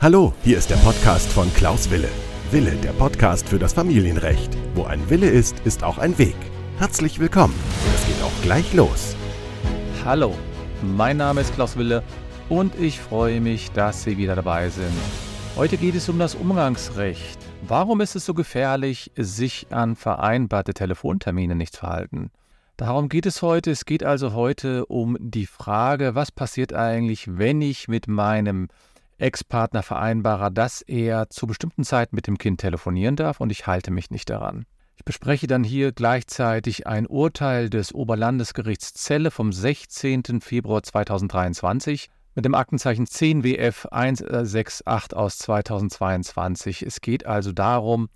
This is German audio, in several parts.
Hallo, hier ist der Podcast von Klaus Wille. Wille, der Podcast für das Familienrecht. Wo ein Wille ist, ist auch ein Weg. Herzlich willkommen. Es geht auch gleich los. Hallo, mein Name ist Klaus Wille und ich freue mich, dass Sie wieder dabei sind. Heute geht es um das Umgangsrecht. Warum ist es so gefährlich, sich an vereinbarte Telefontermine nicht zu halten? Darum geht es heute. Es geht also heute um die Frage, was passiert eigentlich, wenn ich mit meinem Ex-Partner vereinbare, dass er zu bestimmten Zeiten mit dem Kind telefonieren darf und ich halte mich nicht daran. Ich bespreche dann hier gleichzeitig ein Urteil des Oberlandesgerichts Celle vom 16. Februar 2023 mit dem Aktenzeichen 10 WF 168 aus 2022. Es geht also darum,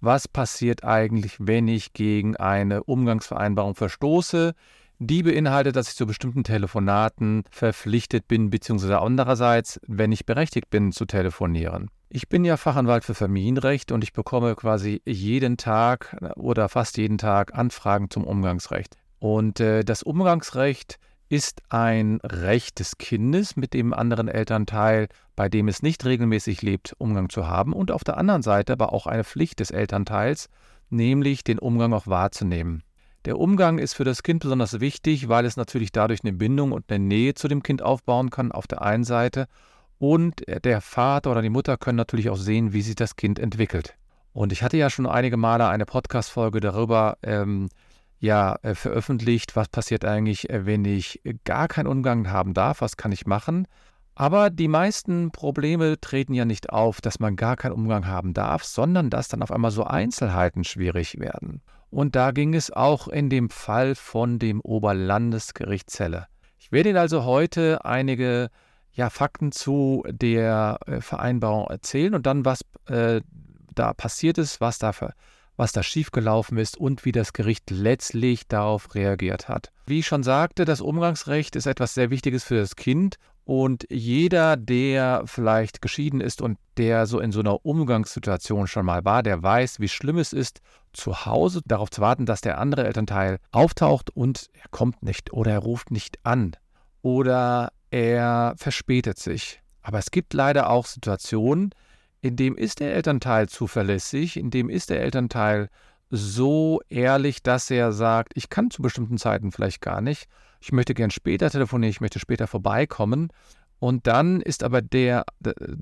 was passiert eigentlich, wenn ich gegen eine Umgangsvereinbarung verstoße, die beinhaltet, dass ich zu bestimmten Telefonaten verpflichtet bin, beziehungsweise andererseits, wenn ich berechtigt bin zu telefonieren. Ich bin ja Fachanwalt für Familienrecht und ich bekomme quasi jeden Tag oder fast jeden Tag Anfragen zum Umgangsrecht. Und äh, das Umgangsrecht ist ein Recht des Kindes mit dem anderen Elternteil, bei dem es nicht regelmäßig lebt, Umgang zu haben und auf der anderen Seite aber auch eine Pflicht des Elternteils, nämlich den Umgang auch wahrzunehmen. Der Umgang ist für das Kind besonders wichtig, weil es natürlich dadurch eine Bindung und eine Nähe zu dem Kind aufbauen kann auf der einen Seite und der Vater oder die Mutter können natürlich auch sehen, wie sich das Kind entwickelt. Und ich hatte ja schon einige Male eine Podcast-Folge darüber ähm, ja äh, veröffentlicht, was passiert eigentlich, äh, wenn ich gar keinen Umgang haben darf, was kann ich machen. Aber die meisten Probleme treten ja nicht auf, dass man gar keinen Umgang haben darf, sondern dass dann auf einmal so Einzelheiten schwierig werden. Und da ging es auch in dem Fall von dem Oberlandesgericht Celle. Ich werde Ihnen also heute einige ja, Fakten zu der äh, Vereinbarung erzählen und dann, was äh, da passiert ist, was da für was da schiefgelaufen ist und wie das Gericht letztlich darauf reagiert hat. Wie ich schon sagte, das Umgangsrecht ist etwas sehr Wichtiges für das Kind und jeder, der vielleicht geschieden ist und der so in so einer Umgangssituation schon mal war, der weiß, wie schlimm es ist, zu Hause darauf zu warten, dass der andere Elternteil auftaucht und er kommt nicht oder er ruft nicht an oder er verspätet sich. Aber es gibt leider auch Situationen, in dem ist der Elternteil zuverlässig, in dem ist der Elternteil so ehrlich, dass er sagt, ich kann zu bestimmten Zeiten vielleicht gar nicht, ich möchte gern später telefonieren, ich möchte später vorbeikommen. Und dann ist aber der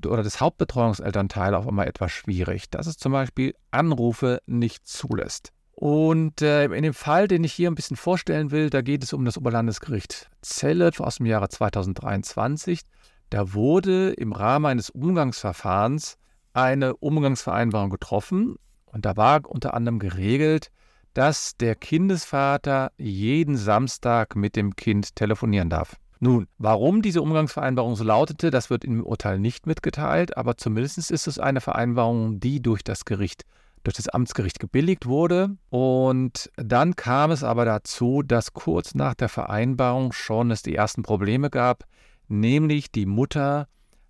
oder das Hauptbetreuungselternteil auf einmal etwas schwierig, dass es zum Beispiel Anrufe nicht zulässt. Und äh, in dem Fall, den ich hier ein bisschen vorstellen will, da geht es um das Oberlandesgericht Celle aus dem Jahre 2023. Da wurde im Rahmen eines Umgangsverfahrens eine Umgangsvereinbarung getroffen und da war unter anderem geregelt, dass der Kindesvater jeden Samstag mit dem Kind telefonieren darf. Nun, warum diese Umgangsvereinbarung so lautete, das wird im Urteil nicht mitgeteilt, aber zumindest ist es eine Vereinbarung, die durch das Gericht, durch das Amtsgericht gebilligt wurde. Und dann kam es aber dazu, dass kurz nach der Vereinbarung schon es die ersten Probleme gab, nämlich die Mutter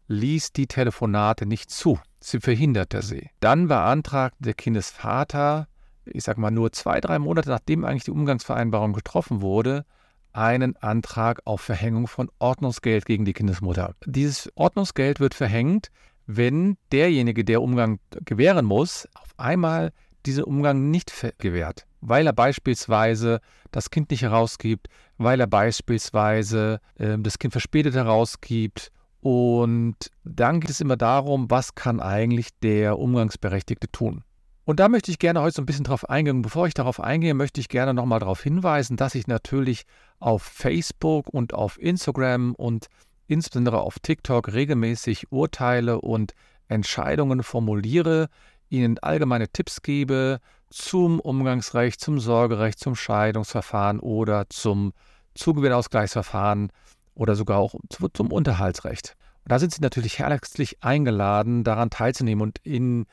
ließ die Telefonate nicht zu. Sie verhinderte sie. Dann beantragte der Kindesvater, ich sage mal nur zwei, drei Monate nachdem eigentlich die Umgangsvereinbarung getroffen wurde, einen Antrag auf Verhängung von Ordnungsgeld gegen die Kindesmutter. Dieses Ordnungsgeld wird verhängt, wenn derjenige, der Umgang gewähren muss, auf einmal diesen Umgang nicht gewährt, weil er beispielsweise das Kind nicht herausgibt, weil er beispielsweise äh, das Kind verspätet herausgibt und dann geht es immer darum, was kann eigentlich der Umgangsberechtigte tun. Und da möchte ich gerne heute so ein bisschen drauf eingehen. Bevor ich darauf eingehe, möchte ich gerne nochmal darauf hinweisen, dass ich natürlich auf Facebook und auf Instagram und insbesondere auf TikTok regelmäßig Urteile und Entscheidungen formuliere, Ihnen allgemeine Tipps gebe zum Umgangsrecht, zum Sorgerecht, zum Scheidungsverfahren oder zum Zugewinnausgleichsverfahren oder sogar auch zum Unterhaltsrecht. Und da sind Sie natürlich herzlich eingeladen, daran teilzunehmen. Und in,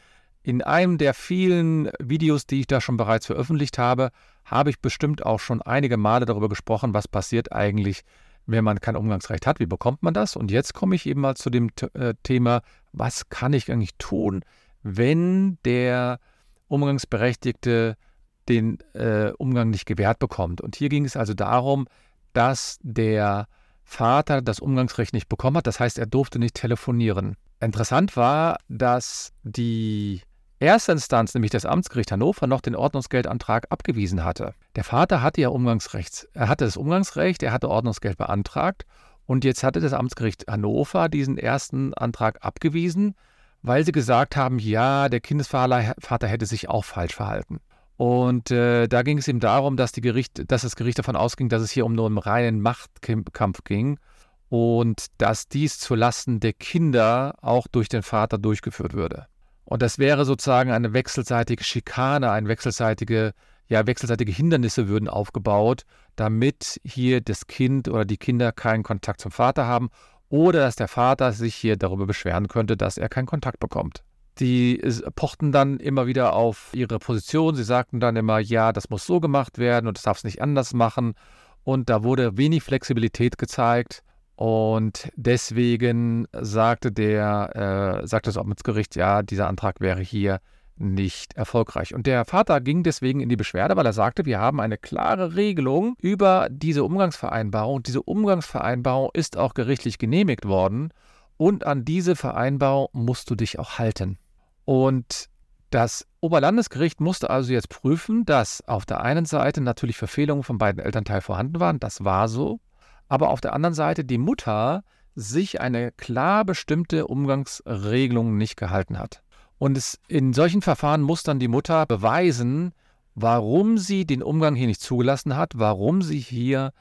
in einem der vielen Videos, die ich da schon bereits veröffentlicht habe, habe ich bestimmt auch schon einige Male darüber gesprochen, was passiert eigentlich, wenn man kein Umgangsrecht hat. Wie bekommt man das? Und jetzt komme ich eben mal zu dem äh, Thema, was kann ich eigentlich tun, wenn der Umgangsberechtigte den äh, Umgang nicht gewährt bekommt. Und hier ging es also darum, dass der Vater das Umgangsrecht nicht bekommen hat. Das heißt, er durfte nicht telefonieren. Interessant war, dass die erste Instanz, nämlich das Amtsgericht Hannover, noch den Ordnungsgeldantrag abgewiesen hatte. Der Vater hatte ja Umgangsrecht, er hatte das Umgangsrecht, er hatte Ordnungsgeld beantragt und jetzt hatte das Amtsgericht Hannover diesen ersten Antrag abgewiesen, weil sie gesagt haben, ja, der Kindesvater hätte sich auch falsch verhalten. Und äh, da ging es ihm darum, dass, die Gericht, dass das Gericht davon ausging, dass es hier um nur einen reinen Machtkampf ging und dass dies zulasten der Kinder auch durch den Vater durchgeführt würde. Und das wäre sozusagen eine wechselseitige Schikane, ein wechselseitige, ja, wechselseitige Hindernisse würden aufgebaut, damit hier das Kind oder die Kinder keinen Kontakt zum Vater haben oder dass der Vater sich hier darüber beschweren könnte, dass er keinen Kontakt bekommt. Die pochten dann immer wieder auf ihre Position. Sie sagten dann immer, ja, das muss so gemacht werden und das darf es nicht anders machen. Und da wurde wenig Flexibilität gezeigt. Und deswegen sagte der, äh, sagte das Amtsgericht, ja, dieser Antrag wäre hier nicht erfolgreich. Und der Vater ging deswegen in die Beschwerde, weil er sagte, wir haben eine klare Regelung über diese Umgangsvereinbarung. Diese Umgangsvereinbarung ist auch gerichtlich genehmigt worden und an diese Vereinbarung musst du dich auch halten. Und das Oberlandesgericht musste also jetzt prüfen, dass auf der einen Seite natürlich Verfehlungen von beiden Elternteilen vorhanden waren, das war so, aber auf der anderen Seite die Mutter sich eine klar bestimmte Umgangsregelung nicht gehalten hat. Und es, in solchen Verfahren muss dann die Mutter beweisen, warum sie den Umgang hier nicht zugelassen hat, warum sie hier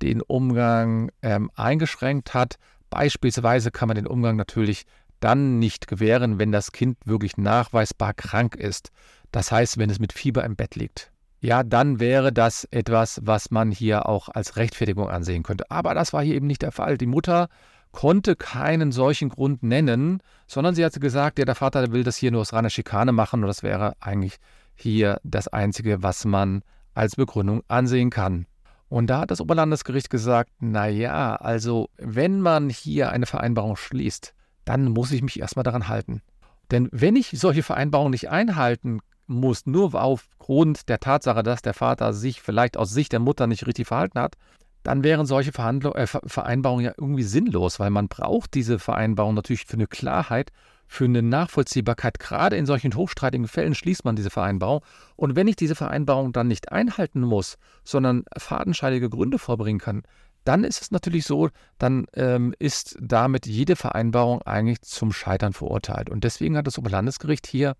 den Umgang ähm, eingeschränkt hat. Beispielsweise kann man den Umgang natürlich dann nicht gewähren, wenn das Kind wirklich nachweisbar krank ist. Das heißt, wenn es mit Fieber im Bett liegt ja, dann wäre das etwas, was man hier auch als Rechtfertigung ansehen könnte. Aber das war hier eben nicht der Fall. Die Mutter konnte keinen solchen Grund nennen, sondern sie hatte gesagt, ja, der Vater will das hier nur aus reiner Schikane machen und das wäre eigentlich hier das Einzige, was man als Begründung ansehen kann. Und da hat das Oberlandesgericht gesagt, naja, also wenn man hier eine Vereinbarung schließt, dann muss ich mich erstmal daran halten. Denn wenn ich solche Vereinbarungen nicht einhalten muss, nur aufgrund der Tatsache, dass der Vater sich vielleicht aus Sicht der Mutter nicht richtig verhalten hat, dann wären solche Verhandlung, äh, Vereinbarungen ja irgendwie sinnlos, weil man braucht diese Vereinbarung natürlich für eine Klarheit, für eine Nachvollziehbarkeit. Gerade in solchen hochstreitigen Fällen schließt man diese Vereinbarung. Und wenn ich diese Vereinbarung dann nicht einhalten muss, sondern fadenscheidige Gründe vorbringen kann, dann ist es natürlich so, dann ähm, ist damit jede Vereinbarung eigentlich zum Scheitern verurteilt. Und deswegen hat das Oberlandesgericht hier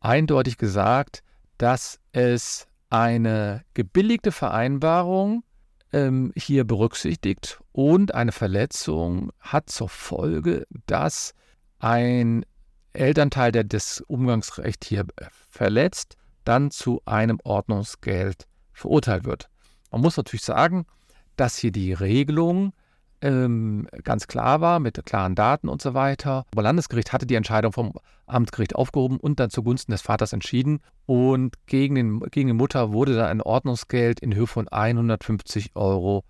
eindeutig gesagt, dass es eine gebilligte Vereinbarung ähm, hier berücksichtigt und eine Verletzung hat zur Folge, dass ein Elternteil, der das Umgangsrecht hier verletzt, dann zu einem Ordnungsgeld verurteilt wird. Man muss natürlich sagen, dass hier die Regelung ähm, ganz klar war, mit klaren Daten und so weiter. Aber Landesgericht hatte die Entscheidung vom Amtsgericht aufgehoben und dann zugunsten des Vaters entschieden. Und gegen, den, gegen die Mutter wurde dann ein Ordnungsgeld in Höhe von 150 Euro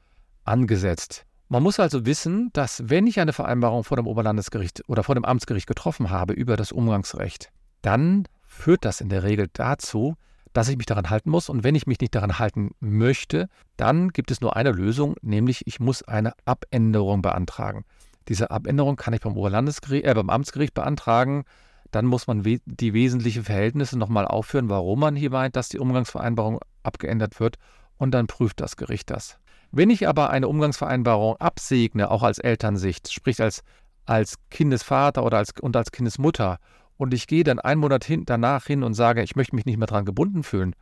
angesetzt. Man muss also wissen, dass wenn ich eine Vereinbarung vor dem Oberlandesgericht oder vor dem Amtsgericht getroffen habe über das Umgangsrecht, dann führt das in der Regel dazu, dass ich mich daran halten muss. Und wenn ich mich nicht daran halten möchte, dann gibt es nur eine Lösung, nämlich ich muss eine Abänderung beantragen. Diese Abänderung kann ich beim Oberlandesgericht, äh, beim Amtsgericht beantragen. Dann muss man we die wesentlichen Verhältnisse nochmal aufführen, warum man hier meint, dass die Umgangsvereinbarung abgeändert wird. Und dann prüft das Gericht das. Wenn ich aber eine Umgangsvereinbarung absegne, auch als Elternsicht, sprich als, als Kindesvater oder als, und als Kindesmutter, und ich gehe dann einen Monat hin, danach hin und sage, ich möchte mich nicht mehr daran gebunden fühlen,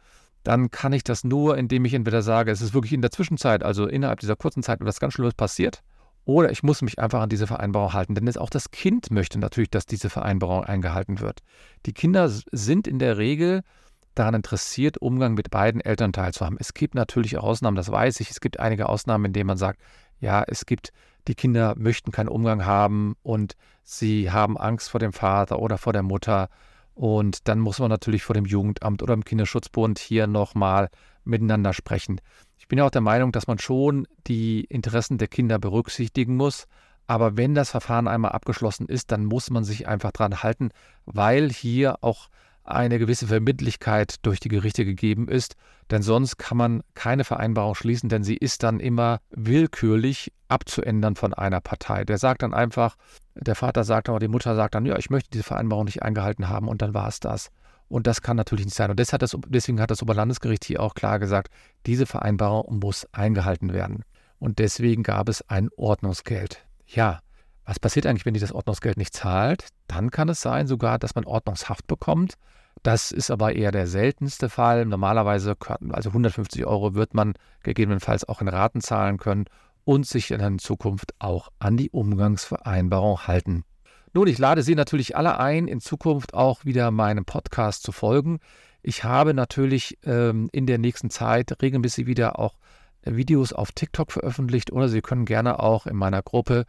dann kann ich das nur, indem ich entweder sage, es ist wirklich in der Zwischenzeit, also innerhalb dieser kurzen Zeit, etwas ganz Schlimmes passiert, oder ich muss mich einfach an diese Vereinbarung halten. Denn auch das Kind möchte natürlich, dass diese Vereinbarung eingehalten wird. Die Kinder sind in der Regel daran interessiert, Umgang mit beiden Elternteilen zu haben. Es gibt natürlich Ausnahmen, das weiß ich. Es gibt einige Ausnahmen, in denen man sagt, ja, es gibt die Kinder möchten keinen Umgang haben und sie haben Angst vor dem Vater oder vor der Mutter. Und dann muss man natürlich vor dem Jugendamt oder im Kinderschutzbund hier nochmal miteinander sprechen. Ich bin ja auch der Meinung, dass man schon die Interessen der Kinder berücksichtigen muss. Aber wenn das Verfahren einmal abgeschlossen ist, dann muss man sich einfach dran halten, weil hier auch eine gewisse Verbindlichkeit durch die Gerichte gegeben ist, denn sonst kann man keine Vereinbarung schließen, denn sie ist dann immer willkürlich abzuändern von einer Partei. Der sagt dann einfach, der Vater sagt oder die Mutter sagt dann, ja, ich möchte diese Vereinbarung nicht eingehalten haben und dann war es das. Und das kann natürlich nicht sein. Und hat deswegen hat das Oberlandesgericht hier auch klar gesagt, diese Vereinbarung muss eingehalten werden. Und deswegen gab es ein Ordnungsgeld. Ja, was passiert eigentlich, wenn die das Ordnungsgeld nicht zahlt? Dann kann es sein sogar, dass man Ordnungshaft bekommt. Das ist aber eher der seltenste Fall. Normalerweise, also 150 Euro wird man gegebenenfalls auch in Raten zahlen können und sich in Zukunft auch an die Umgangsvereinbarung halten. Nun, ich lade Sie natürlich alle ein, in Zukunft auch wieder meinem Podcast zu folgen. Ich habe natürlich ähm, in der nächsten Zeit regelmäßig wieder auch Videos auf TikTok veröffentlicht oder Sie können gerne auch in meiner Gruppe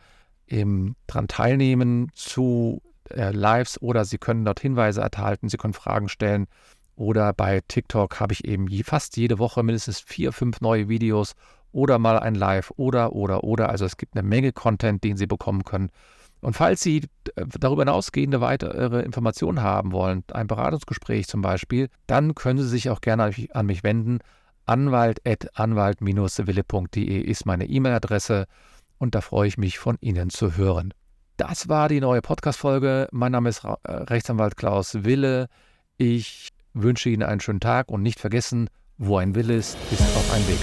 im, dran teilnehmen zu äh, Lives oder Sie können dort Hinweise erhalten, Sie können Fragen stellen oder bei TikTok habe ich eben fast jede Woche mindestens vier, fünf neue Videos oder mal ein Live oder, oder, oder. Also es gibt eine Menge Content, den Sie bekommen können. Und falls Sie äh, darüber hinausgehende weitere Informationen haben wollen, ein Beratungsgespräch zum Beispiel, dann können Sie sich auch gerne an mich wenden. Anwalt.anwalt-wille.de ist meine E-Mail-Adresse und da freue ich mich von Ihnen zu hören. Das war die neue Podcast-Folge. Mein Name ist äh, Rechtsanwalt Klaus Wille. Ich wünsche Ihnen einen schönen Tag und nicht vergessen, wo ein Wille ist, ist auch ein Weg.